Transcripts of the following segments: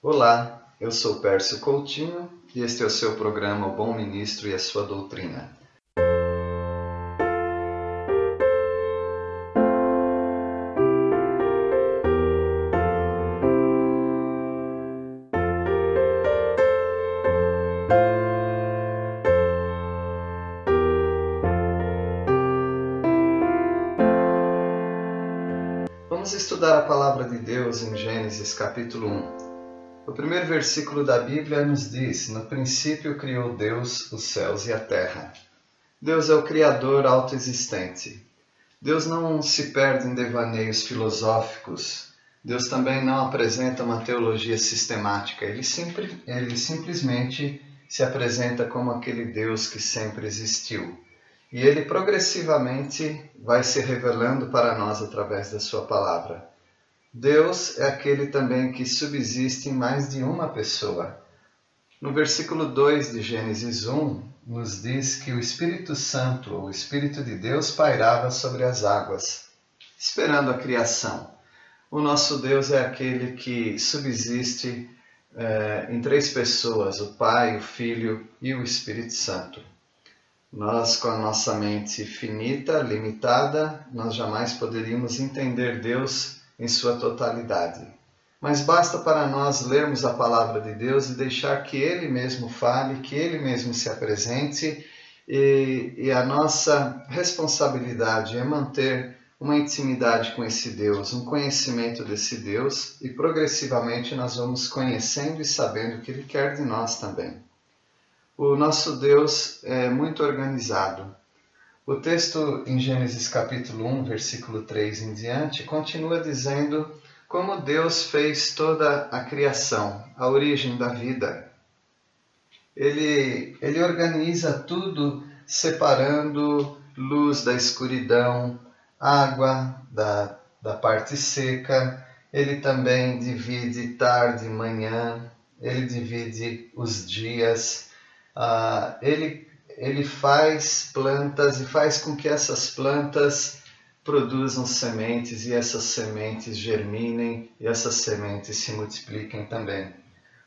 Olá, eu sou Pércio Coutinho e este é o seu programa O Bom Ministro e a Sua Doutrina. Vamos estudar a palavra de Deus em Gênesis capítulo 1. O primeiro versículo da Bíblia nos diz: No princípio criou Deus os céus e a terra. Deus é o Criador autoexistente. Deus não se perde em devaneios filosóficos. Deus também não apresenta uma teologia sistemática. Ele, sempre, ele simplesmente se apresenta como aquele Deus que sempre existiu. E ele progressivamente vai se revelando para nós através da sua palavra. Deus é aquele também que subsiste em mais de uma pessoa. No versículo 2 de Gênesis 1, nos diz que o Espírito Santo, o Espírito de Deus, pairava sobre as águas, esperando a criação. O nosso Deus é aquele que subsiste é, em três pessoas: o Pai, o Filho e o Espírito Santo. Nós, com a nossa mente finita, limitada, nós jamais poderíamos entender Deus em sua totalidade. Mas basta para nós lermos a palavra de Deus e deixar que Ele mesmo fale, que Ele mesmo se apresente, e, e a nossa responsabilidade é manter uma intimidade com esse Deus, um conhecimento desse Deus, e progressivamente nós vamos conhecendo e sabendo o que Ele quer de nós também. O nosso Deus é muito organizado. O texto em Gênesis capítulo 1, versículo 3 em diante, continua dizendo como Deus fez toda a criação, a origem da vida. Ele, ele organiza tudo separando luz da escuridão, água da, da parte seca. Ele também divide tarde e manhã, ele divide os dias. Uh, ele ele faz plantas e faz com que essas plantas produzam sementes e essas sementes germinem e essas sementes se multipliquem também.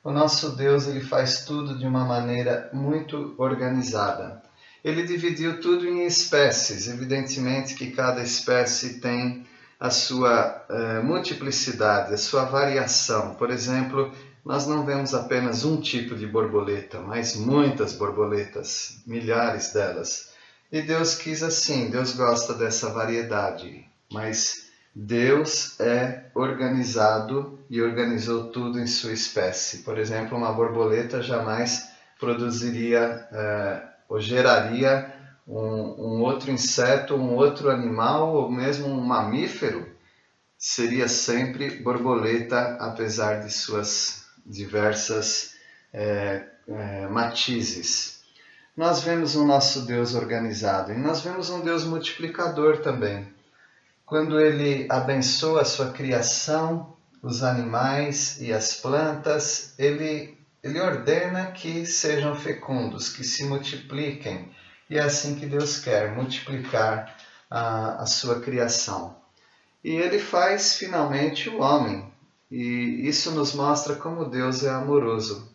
O nosso Deus ele faz tudo de uma maneira muito organizada. Ele dividiu tudo em espécies, evidentemente que cada espécie tem a sua uh, multiplicidade, a sua variação. Por exemplo, nós não vemos apenas um tipo de borboleta, mas muitas borboletas, milhares delas. E Deus quis assim, Deus gosta dessa variedade, mas Deus é organizado e organizou tudo em sua espécie. Por exemplo, uma borboleta jamais produziria uh, ou geraria um, um outro inseto, um outro animal ou mesmo um mamífero. Seria sempre borboleta, apesar de suas diversas é, é, matizes. Nós vemos o nosso Deus organizado e nós vemos um Deus multiplicador também. Quando ele abençoa a sua criação, os animais e as plantas, ele, ele ordena que sejam fecundos, que se multipliquem. E é assim que Deus quer, multiplicar a, a sua criação. E ele faz finalmente o homem, e isso nos mostra como Deus é amoroso.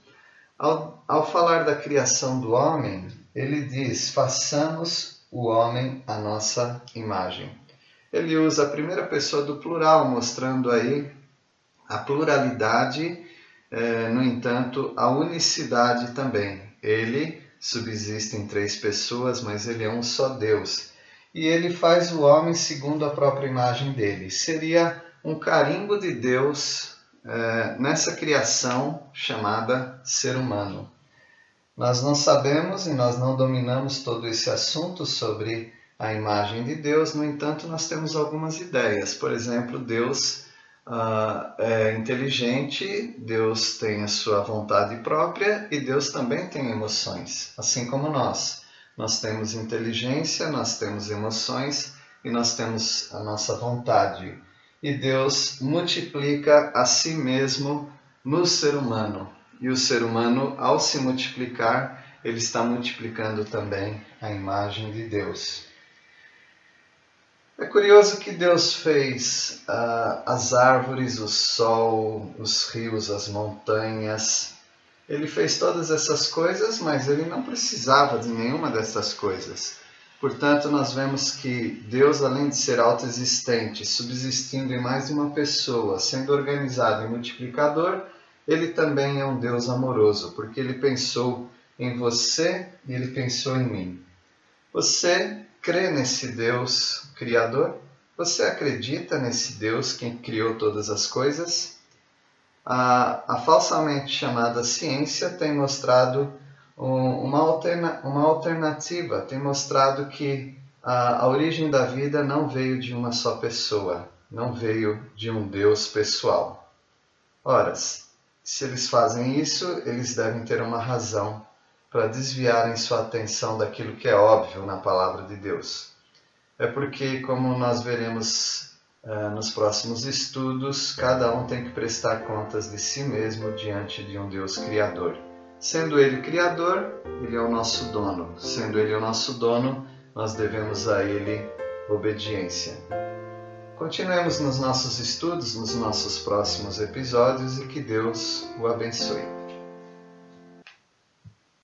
Ao, ao falar da criação do homem, ele diz: façamos o homem a nossa imagem. Ele usa a primeira pessoa do plural, mostrando aí a pluralidade, eh, no entanto, a unicidade também. Ele subsiste em três pessoas, mas ele é um só Deus. E ele faz o homem segundo a própria imagem dele. Seria um carimbo de Deus é, nessa criação chamada ser humano. Nós não sabemos e nós não dominamos todo esse assunto sobre a imagem de Deus, no entanto, nós temos algumas ideias. Por exemplo, Deus uh, é inteligente, Deus tem a sua vontade própria e Deus também tem emoções, assim como nós. Nós temos inteligência, nós temos emoções e nós temos a nossa vontade e Deus multiplica a si mesmo no ser humano. E o ser humano, ao se multiplicar, ele está multiplicando também a imagem de Deus. É curioso que Deus fez uh, as árvores, o sol, os rios, as montanhas. Ele fez todas essas coisas, mas ele não precisava de nenhuma dessas coisas. Portanto, nós vemos que Deus, além de ser autoexistente, subsistindo em mais de uma pessoa, sendo organizado e multiplicador, ele também é um Deus amoroso, porque ele pensou em você e ele pensou em mim. Você crê nesse Deus Criador? Você acredita nesse Deus que criou todas as coisas? A, a falsamente chamada ciência tem mostrado uma, alterna, uma alternativa, tem mostrado que a, a origem da vida não veio de uma só pessoa, não veio de um Deus pessoal. Ora, se eles fazem isso, eles devem ter uma razão para desviarem sua atenção daquilo que é óbvio na palavra de Deus. É porque, como nós veremos uh, nos próximos estudos, cada um tem que prestar contas de si mesmo diante de um Deus Criador. Sendo Ele Criador, Ele é o nosso dono. Sendo Ele o nosso dono, nós devemos a Ele obediência. Continuemos nos nossos estudos, nos nossos próximos episódios e que Deus o abençoe.